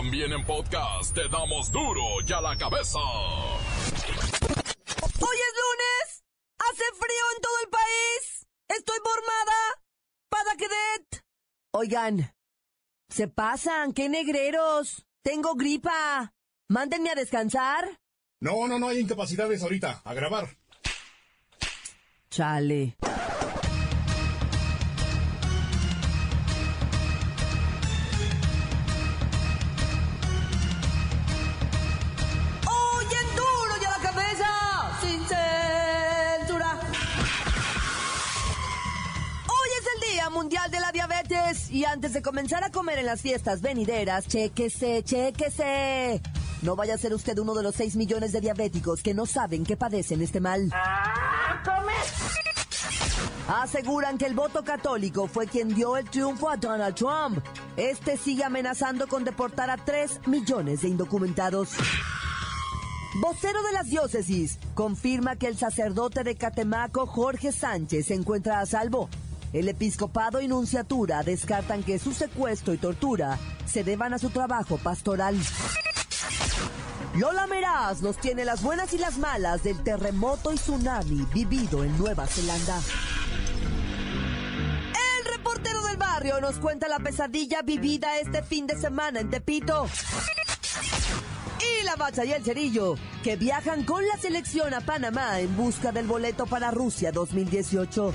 También en podcast te damos duro y a la cabeza. Hoy es lunes. Hace frío en todo el país. Estoy formada. Para que Oigan, se pasan, qué negreros. Tengo gripa. Mándenme a descansar. No, no, no hay incapacidades ahorita. A grabar. Chale. Y antes de comenzar a comer en las fiestas venideras, chéquese, chéquese. No vaya a ser usted uno de los 6 millones de diabéticos que no saben que padecen este mal. Aseguran que el voto católico fue quien dio el triunfo a Donald Trump. Este sigue amenazando con deportar a 3 millones de indocumentados. Vocero de las diócesis confirma que el sacerdote de Catemaco, Jorge Sánchez, se encuentra a salvo el episcopado y nunciatura descartan que su secuestro y tortura se deban a su trabajo pastoral. Lola Meraz nos tiene las buenas y las malas del terremoto y tsunami vivido en Nueva Zelanda. El reportero del barrio nos cuenta la pesadilla vivida este fin de semana en Tepito. Y la bacha y el cerillo, que viajan con la selección a Panamá en busca del boleto para Rusia 2018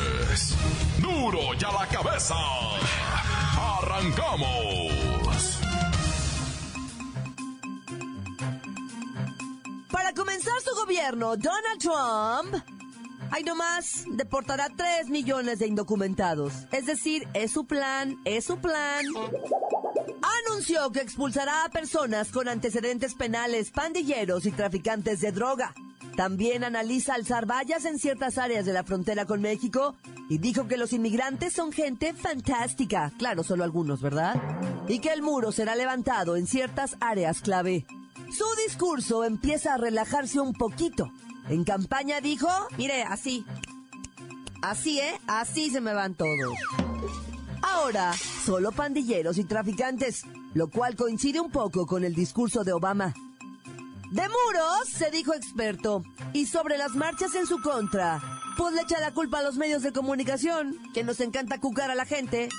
Duro y a la cabeza. Arrancamos. Para comenzar su gobierno, Donald Trump Ay, nomás, deportará 3 millones de indocumentados. Es decir, es su plan, es su plan. Anunció que expulsará a personas con antecedentes penales, pandilleros y traficantes de droga. También analiza alzar vallas en ciertas áreas de la frontera con México y dijo que los inmigrantes son gente fantástica, claro, solo algunos, ¿verdad? Y que el muro será levantado en ciertas áreas clave. Su discurso empieza a relajarse un poquito en campaña dijo, mire, así. Así, ¿eh? Así se me van todos. Ahora, solo pandilleros y traficantes, lo cual coincide un poco con el discurso de Obama. De muros, se dijo experto, y sobre las marchas en su contra, pues le echa la culpa a los medios de comunicación, que nos encanta cucar a la gente.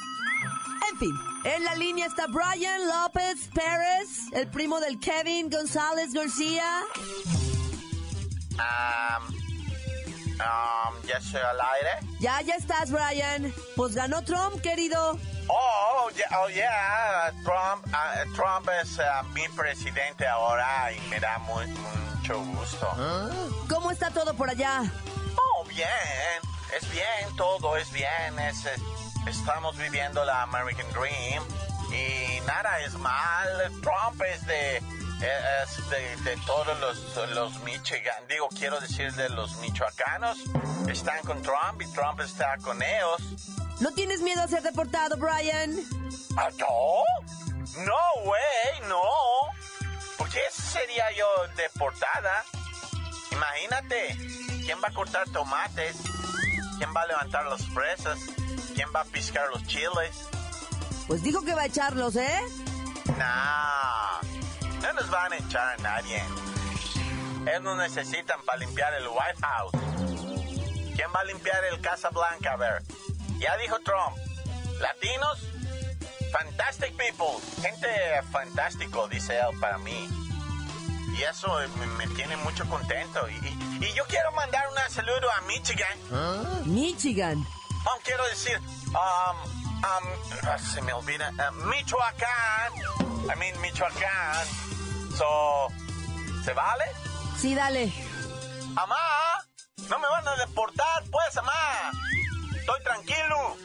En fin, en la línea está Brian López Pérez, el primo del Kevin González García. Um, um, ya estoy al aire. Ya, ya estás, Brian. Pues ganó Trump, querido. Oh, yeah, oh, yeah. Trump, uh, Trump es uh, mi presidente ahora y me da muy, mucho gusto. ¿Cómo está todo por allá? Bien. Es bien, todo es bien. Es, estamos viviendo la American Dream y nada es mal. Trump es de es de, todos los, los Michigan, digo, quiero decir de los michoacanos, están con Trump y Trump está con ellos. ¿No tienes miedo a ser deportado, Brian? ¿Ah, no? No, güey, no. ¿Por qué sería yo deportada? Imagínate, ¿quién va a cortar tomates? ¿Quién va a levantar los fresas? ¿Quién va a piscar los chiles? Pues dijo que va a echarlos, ¿eh? Nah, no nos van a echar a nadie. Ellos no necesitan para limpiar el White House. ¿Quién va a limpiar el Casa Blanca? A ver, ya dijo Trump. Latinos, fantastic people. Gente fantástico, dice él para mí. Y eso me, tiene mucho contento. Y, yo quiero mandar un saludo a Michigan. ¿Ah? Michigan. Um, quiero decir, um, um, se me olvida, uh, Michoacán. I mean, Michoacán. So, ¿se vale? Sí, dale. Amá, no me van a deportar, pues, amá. Estoy tranquilo.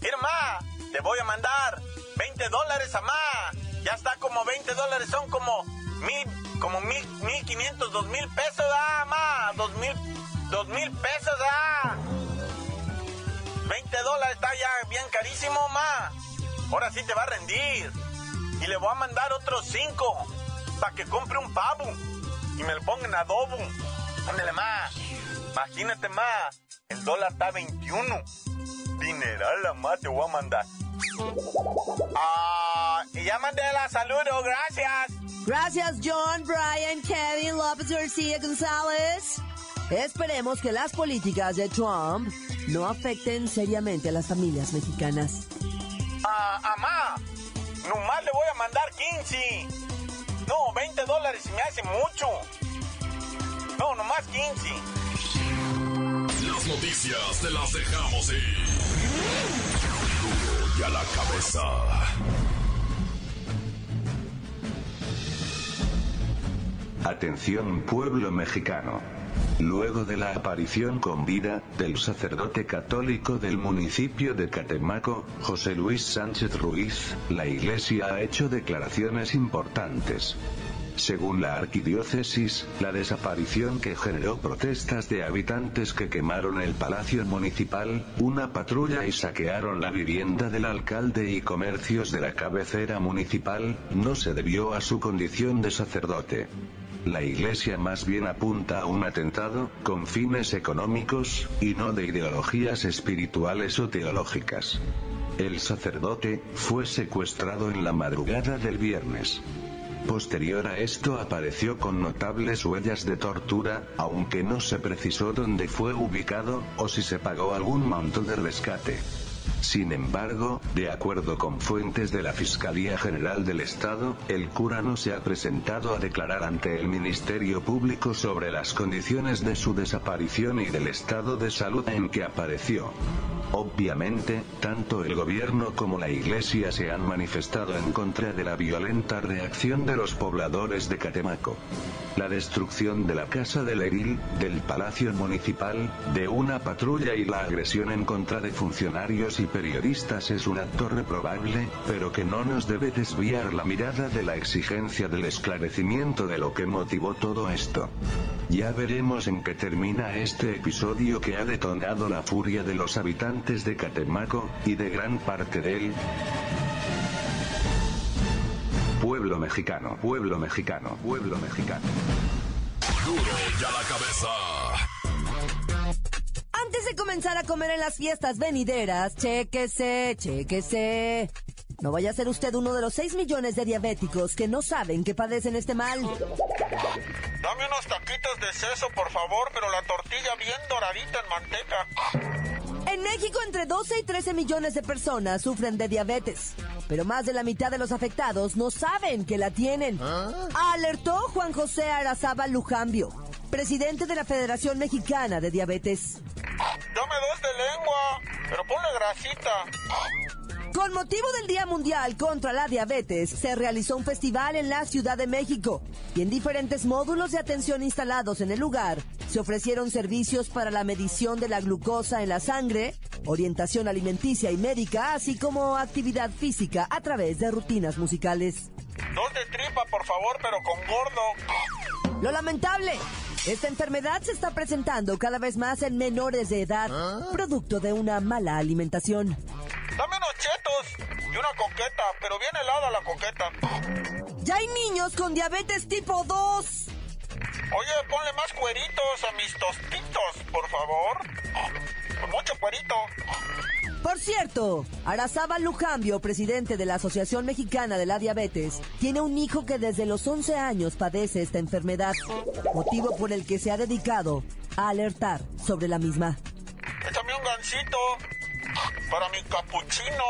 Irma, te voy a mandar 20 dólares, mamá. Ya está como 20 dólares, son como mil, como mil, mil quinientos, dos mil pesos, ah, mamá. Dos mil, dos mil pesos, ah. 20 dólares está ya bien carísimo, mamá. Ahora sí te va a rendir. Y le voy a mandar otros 5 para que compre un pavo y me lo ponga en adobo. Ándale, más. Imagínate, más. El dólar está 21. Dineral, la más te voy a mandar. Ah, y ya mandé la saludo, gracias. Gracias, John, Brian, Kevin, López García González. Esperemos que las políticas de Trump no afecten seriamente a las familias mexicanas. Ah, amá, nomás le voy a mandar 15. No, 20 dólares me hace mucho. No, nomás 15. Las noticias te las dejamos ir. Atención pueblo mexicano. Luego de la aparición con vida del sacerdote católico del municipio de Catemaco, José Luis Sánchez Ruiz, la iglesia ha hecho declaraciones importantes. Según la arquidiócesis, la desaparición que generó protestas de habitantes que quemaron el palacio municipal, una patrulla y saquearon la vivienda del alcalde y comercios de la cabecera municipal, no se debió a su condición de sacerdote. La iglesia más bien apunta a un atentado, con fines económicos, y no de ideologías espirituales o teológicas. El sacerdote, fue secuestrado en la madrugada del viernes. Posterior a esto apareció con notables huellas de tortura, aunque no se precisó dónde fue ubicado, o si se pagó algún monto de rescate. Sin embargo, de acuerdo con fuentes de la Fiscalía General del Estado, el cura no se ha presentado a declarar ante el Ministerio Público sobre las condiciones de su desaparición y del estado de salud en que apareció. Obviamente, tanto el gobierno como la iglesia se han manifestado en contra de la violenta reacción de los pobladores de Catemaco. La destrucción de la casa del edil, del palacio municipal, de una patrulla y la agresión en contra de funcionarios y periodistas es un acto reprobable, pero que no nos debe desviar la mirada de la exigencia del esclarecimiento de lo que motivó todo esto. Ya veremos en qué termina este episodio que ha detonado la furia de los habitantes de Catemaco, y de gran parte del pueblo mexicano, pueblo mexicano, pueblo mexicano. Duro y a la cabeza. Antes de comenzar a comer en las fiestas venideras, chéquese, chéquese. No vaya a ser usted uno de los 6 millones de diabéticos que no saben que padecen este mal. Dame unos taquitos de seso, por favor, pero la tortilla bien doradita en manteca. En México, entre 12 y 13 millones de personas sufren de diabetes, pero más de la mitad de los afectados no saben que la tienen. Alertó Juan José Arazaba Lujambio, presidente de la Federación Mexicana de Diabetes. Dame dos de lengua, pero ponle grasita. Con motivo del Día Mundial contra la Diabetes, se realizó un festival en la Ciudad de México y en diferentes módulos de atención instalados en el lugar se ofrecieron servicios para la medición de la glucosa en la sangre, orientación alimenticia y médica, así como actividad física a través de rutinas musicales. Dos de tripa, por favor, pero con gordo. Lo lamentable, esta enfermedad se está presentando cada vez más en menores de edad, producto de una mala alimentación. Dame unos chetos y una coqueta, pero bien helada la coqueta. Ya hay niños con diabetes tipo 2. Oye, ponle más cueritos a mis tostitos, por favor. Con mucho cuerito. Por cierto, Arazaba Lujambio, presidente de la Asociación Mexicana de la Diabetes, tiene un hijo que desde los 11 años padece esta enfermedad, motivo por el que se ha dedicado a alertar sobre la misma. Échame un gancito para mi capuchino.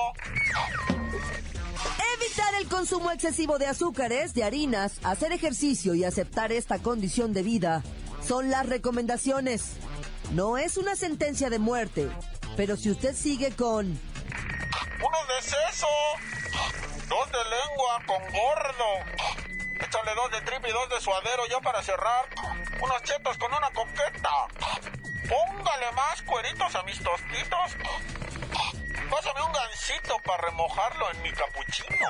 Evitar el consumo excesivo de azúcares, de harinas, hacer ejercicio y aceptar esta condición de vida son las recomendaciones. No es una sentencia de muerte, pero si usted sigue con Uno de seso. Dos de lengua con gordo. Échale dos de tripa y dos de suadero ya para cerrar. Unos chetos con una coqueta. Póngale más cueritos a mis tostitos. Pásame un gansito para remojarlo en mi capuchino.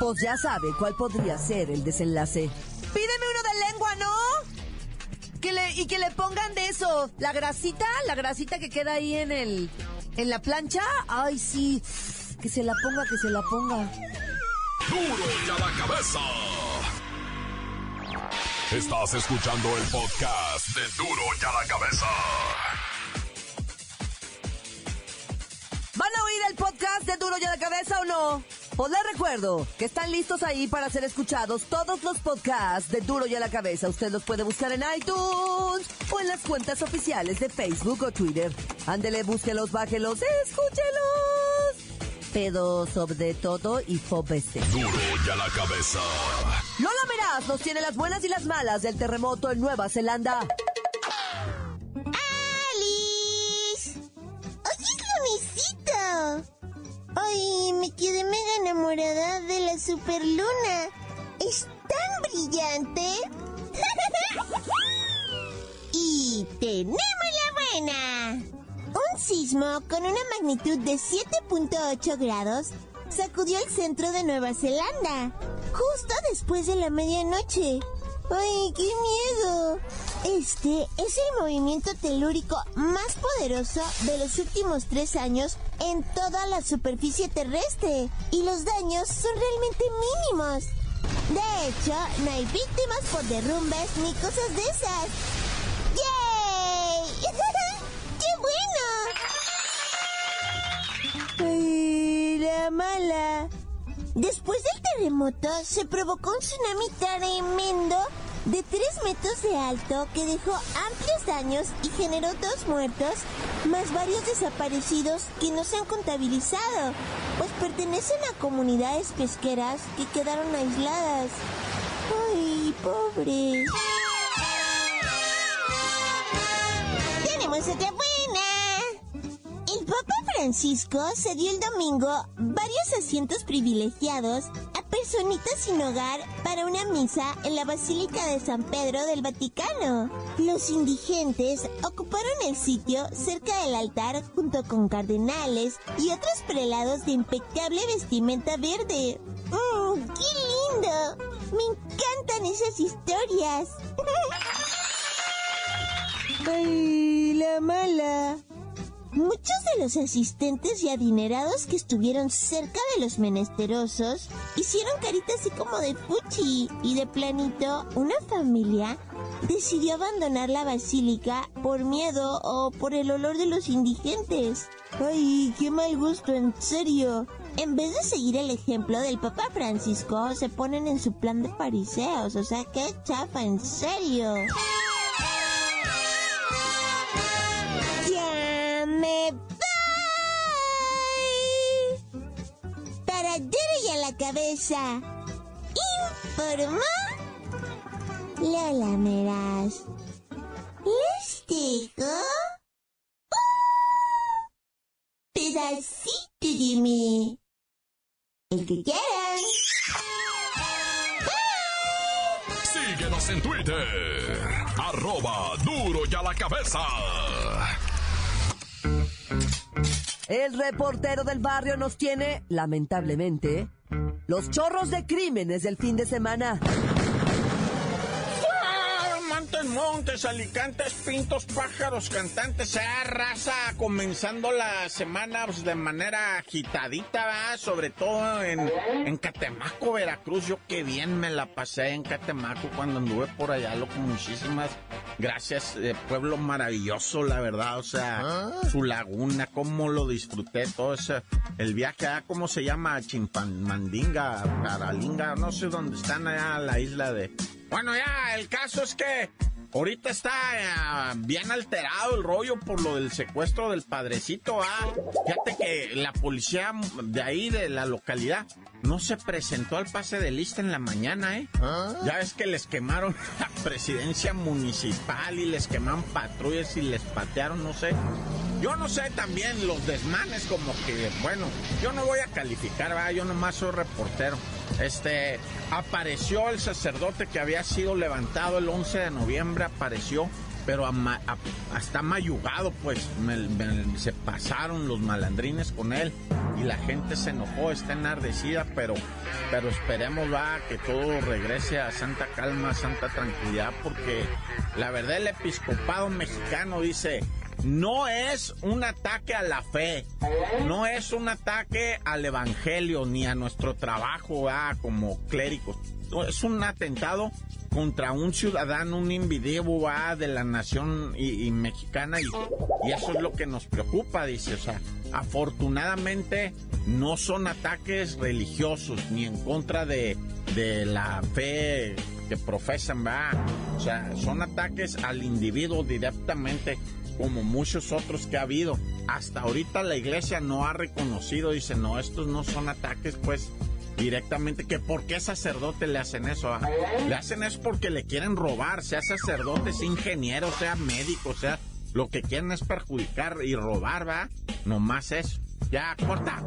Pues ya sabe cuál podría ser el desenlace. Pídeme uno de lengua, ¿no? Que le, y que le pongan de eso, la grasita, la grasita que queda ahí en el, en la plancha. Ay, sí, que se la ponga, que se la ponga. Duro y a la cabeza. Estás escuchando el podcast de Duro y a la cabeza. ¿Van a oír el podcast de Duro y a la cabeza o no? Pues les recuerdo que están listos ahí para ser escuchados todos los podcasts de Duro y a la cabeza. Usted los puede buscar en iTunes o en las cuentas oficiales de Facebook o Twitter. Ándele, búsquelos, bájelos, escúchelos. Pero sobre todo y fóbese. Duro y a la cabeza. Lola Meraz nos tiene las buenas y las malas del terremoto en Nueva Zelanda. Superluna! ¡Es tan brillante! ¡Y tenemos la buena! Un sismo con una magnitud de 7.8 grados sacudió el centro de Nueva Zelanda, justo después de la medianoche. ¡Ay, qué miedo! Este es el movimiento telúrico más poderoso de los últimos tres años en toda la superficie terrestre y los daños son realmente mínimos. De hecho, no hay víctimas por derrumbes ni cosas de esas. ¡Yay! ¡Qué bueno! ¡Ay, la mala! Después del terremoto se provocó un tsunami tremendo de 3 metros de alto que dejó amplios daños y generó dos muertos, más varios desaparecidos que no se han contabilizado, pues pertenecen a comunidades pesqueras que quedaron aisladas. ¡Ay, pobre! ¡Tenemos otra buena! El Papa Francisco se dio el domingo varios asientos privilegiados personitas sin hogar para una misa en la Basílica de San Pedro del Vaticano. Los indigentes ocuparon el sitio cerca del altar junto con cardenales y otros prelados de impecable vestimenta verde. ¡Mmm, qué lindo! Me encantan esas historias. ¡Ay, la mala! Muchos de los asistentes y adinerados que estuvieron cerca de los menesterosos hicieron caritas así como de fuchi y de planito una familia decidió abandonar la basílica por miedo o por el olor de los indigentes. ¡Ay, qué mal gusto, en serio! En vez de seguir el ejemplo del Papa Francisco, se ponen en su plan de fariseos, o sea, qué chafa, en serio. A la cabeza. Informó Lola Meraz. Les digo... Pedacito de mí. El que quieran. Síguenos en Twitter. Arroba duro y a la cabeza. El reportero del barrio nos tiene, lamentablemente, los chorros de crímenes del fin de semana. Montes, montes, alicantes, pintos, pájaros, cantantes, sea raza, comenzando la semana pues, de manera agitadita, ¿va? sobre todo en, en Catemaco, Veracruz. Yo qué bien me la pasé en Catemaco cuando anduve por allá, loco, muchísimas gracias, eh, pueblo maravilloso, la verdad, o sea, su laguna, cómo lo disfruté, todo ese, el viaje, ¿ah? ¿cómo se llama? Chimpamandinga, Caralinga, no sé dónde están allá, la isla de... Bueno, ya, el caso es que ahorita está eh, bien alterado el rollo por lo del secuestro del padrecito, ¿ah? Fíjate que la policía de ahí, de la localidad, no se presentó al pase de lista en la mañana, ¿eh? Ya ves que les quemaron la presidencia municipal y les quemaron patrullas y les patearon, no sé. Yo no sé también los desmanes como que, bueno, yo no voy a calificar, ¿verdad? yo nomás soy reportero. Este, apareció el sacerdote que había sido levantado el 11 de noviembre, apareció pero hasta mayugado, pues se pasaron los malandrines con él y la gente se enojó, está enardecida, pero, pero esperemos va que todo regrese a santa calma, santa tranquilidad, porque la verdad el episcopado mexicano dice, no es un ataque a la fe, no es un ataque al evangelio ni a nuestro trabajo como clérigos. Es un atentado contra un ciudadano, un individuo de la nación y, mexicana y, eso es lo que nos preocupa, dice. O sea, afortunadamente no son ataques religiosos ni en contra de, de la fe que profesan. O sea, son ataques al individuo directamente como muchos otros que ha habido. Hasta ahorita la iglesia no ha reconocido, dice, no, estos no son ataques, pues, directamente, que por qué sacerdote le hacen eso. Ah? Le hacen eso porque le quieren robar, sea sacerdote, sea ingeniero, sea médico, sea lo que quieren es perjudicar y robar, va. Nomás eso. Ya, corta.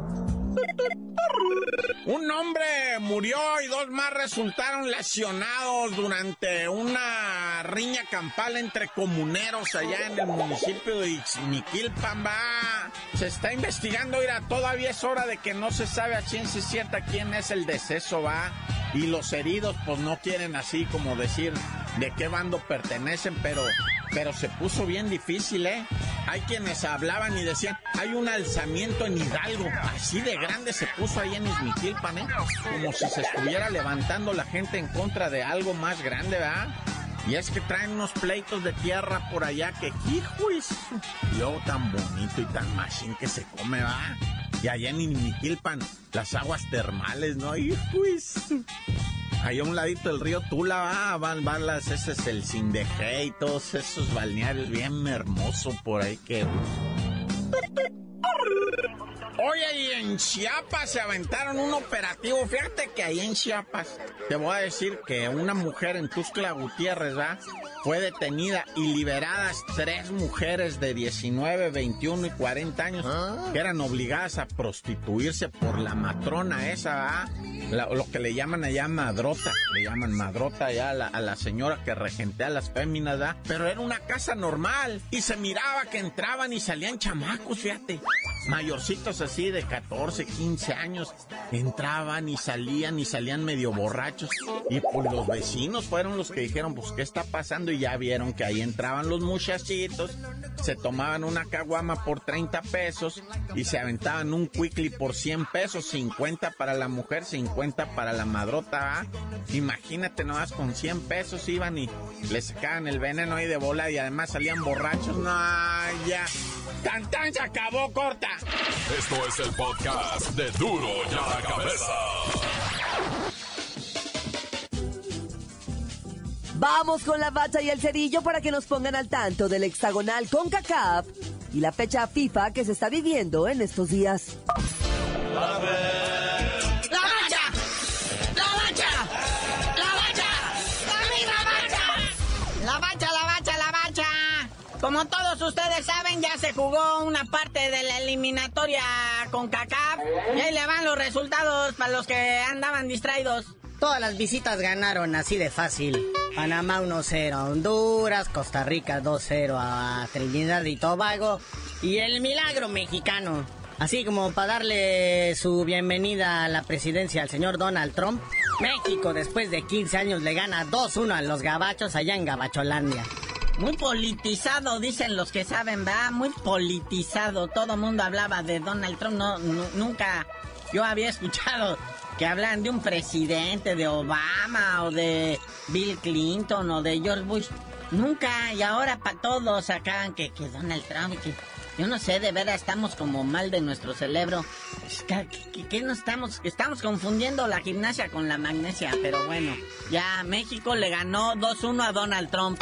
Un hombre murió y dos más resultaron lesionados durante una riña campal entre comuneros allá en el municipio de Ixmiquilpan. Se está investigando, mira, todavía es hora de que no se sabe a ciencia cierta quién es el deceso, va. Y los heridos, pues no quieren así como decir de qué bando pertenecen, pero, pero se puso bien difícil, ¿eh? Hay quienes hablaban y decían, hay un alzamiento en Hidalgo, así de grande se puso ahí en Izmiquilpan, ¿eh? Como si se estuviera levantando la gente en contra de algo más grande, ¿verdad? Y es que traen unos pleitos de tierra por allá que, hijo, es luego tan bonito y tan machín que se come, ¿va? Y allá en Izmiquilpan, las aguas termales, ¿no? Hijo, Ahí a un ladito del río Tula va, van, van las, ese es el Sindeje y todos esos balnearios bien hermoso por ahí que... Oye, y en Chiapas se aventaron un operativo. Fíjate que ahí en Chiapas, te voy a decir que una mujer en Tuscla Gutiérrez, ¿va? Fue detenida y liberadas tres mujeres de 19, 21 y 40 años ¿Ah? que eran obligadas a prostituirse por la matrona esa, ¿va? Lo que le llaman allá madrota, le llaman madrota allá a la, señora que regentea a las féminas. Pero era una casa normal y se miraba que entraban y salían chamacos, fíjate, mayorcitos así de 14, 15 años, entraban y salían y salían medio borrachos. Y pues los vecinos fueron los que dijeron, pues qué está pasando y ya vieron que ahí entraban los muchachitos, se tomaban una caguama por 30 pesos y se aventaban un quickly por 100 pesos, 50 para la mujer, 50 cuenta para la madrota, Imagínate nomás con 100 pesos iban y le sacaban el veneno ahí de bola y además salían borrachos. No, ya. ¡Tan, tan! Se acabó, corta. Esto es el podcast de Duro ya la cabeza. Vamos con la bacha y el cerillo para que nos pongan al tanto del hexagonal con CACAF y la fecha FIFA que se está viviendo en estos días. Como todos ustedes saben, ya se jugó una parte de la eliminatoria con CACAF y ahí le van los resultados para los que andaban distraídos. Todas las visitas ganaron así de fácil. Panamá 1-0 a Honduras, Costa Rica 2-0 a Trinidad y Tobago y el milagro mexicano. Así como para darle su bienvenida a la presidencia al señor Donald Trump, México después de 15 años le gana 2-1 a los gabachos allá en Gabacholandia. Muy politizado, dicen los que saben, ¿verdad? Muy politizado. Todo mundo hablaba de Donald Trump. No, nunca yo había escuchado que hablan de un presidente, de Obama o de Bill Clinton o de George Bush. Nunca, y ahora para todos acaban que, que Donald Trump, que yo no sé, de verdad estamos como mal de nuestro cerebro. ¿Qué, qué, no estamos? Estamos confundiendo la gimnasia con la magnesia, pero bueno, ya México le ganó 2-1 a Donald Trump.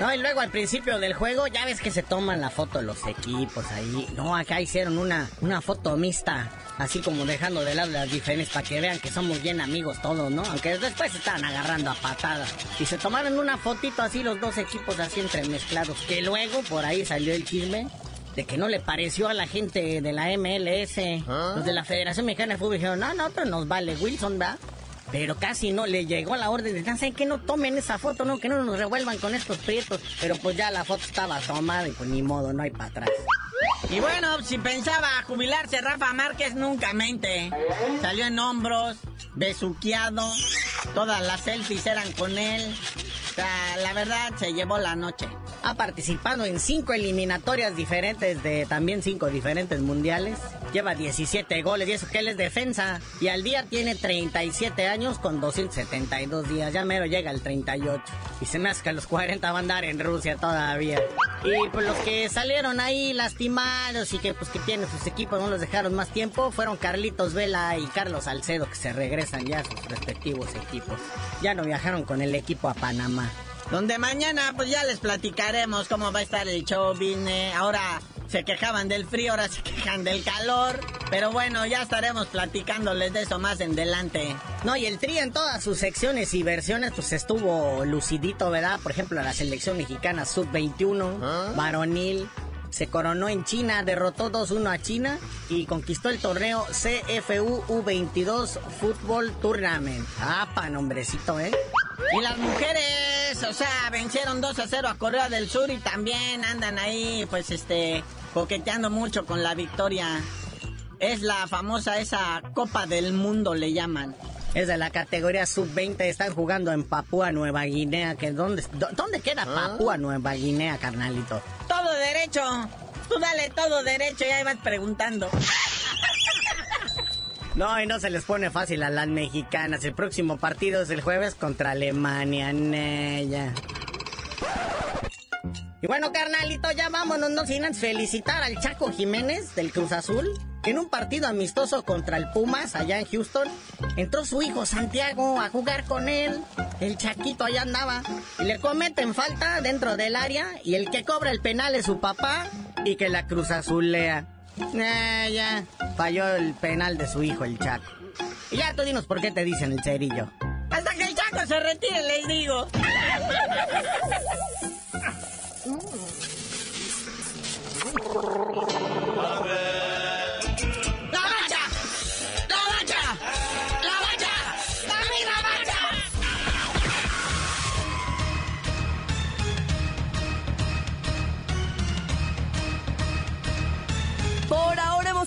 No, y luego al principio del juego ya ves que se toman la foto los equipos ahí. No, acá hicieron una, una foto mixta, así como dejando de lado las diferencias para que vean que somos bien amigos todos, ¿no? Aunque después se estaban agarrando a patadas. Y se tomaron una fotito así los dos equipos así entremezclados. Que luego por ahí salió el chisme de que no le pareció a la gente de la MLS. ¿Ah? Los de la Federación Mexicana de Fútbol dijeron, no, no, pero nos vale Wilson, ¿verdad? Pero casi no le llegó la orden de ¿saben que no tomen esa foto, no? Que no nos revuelvan con estos prietos. Pero pues ya la foto estaba tomada y pues ni modo, no hay para atrás. Y bueno, si pensaba jubilarse Rafa Márquez, nunca mente. Salió en hombros, besuqueado, todas las selfies eran con él. La verdad se llevó la noche. Ha participado en cinco eliminatorias diferentes de también cinco diferentes mundiales. Lleva 17 goles y eso que él es defensa. Y al día tiene 37 años con 272 días. Ya mero llega al 38. Y se me hace que a los 40 va a andar en Rusia todavía. Y pues los que salieron ahí lastimados y que pues que tienen sus equipos no los dejaron más tiempo fueron Carlitos Vela y Carlos Salcedo que se regresan ya a sus respectivos equipos. Ya no viajaron con el equipo a Panamá. Donde mañana pues ya les platicaremos cómo va a estar el show Vine. Ahora se quejaban del frío, ahora se quejan del calor. Pero bueno, ya estaremos platicándoles de eso más en adelante. No, y el Tri en todas sus secciones y versiones pues estuvo lucidito, ¿verdad? Por ejemplo, la selección mexicana sub-21, varonil, se coronó en China, derrotó 2-1 a China y conquistó el torneo CFU U22 Fútbol Tournament. Ah, pa, nombrecito, ¿eh? Y las mujeres, o sea, vencieron 2 a 0 a Corea del Sur y también andan ahí, pues, este, coqueteando mucho con la victoria. Es la famosa esa Copa del Mundo, le llaman. Es de la categoría sub-20, están jugando en Papúa Nueva Guinea. Que ¿dónde, ¿Dónde queda Papúa Nueva Guinea, carnalito? Todo derecho. Tú dale todo derecho, ya ibas preguntando. No, y no se les pone fácil a las mexicanas. El próximo partido es el jueves contra Alemania. Nella. Y bueno, carnalito, ya vámonos, no sin felicitar al Chaco Jiménez del Cruz Azul. En un partido amistoso contra el Pumas, allá en Houston, entró su hijo Santiago a jugar con él. El Chaquito allá andaba. Y le cometen falta dentro del área. Y el que cobra el penal es su papá. Y que la Cruz Azul lea. Eh, ya. Falló el penal de su hijo, el Chaco. Y ya tú dinos por qué te dicen el cerillo. Hasta que el Chaco se retire, les digo.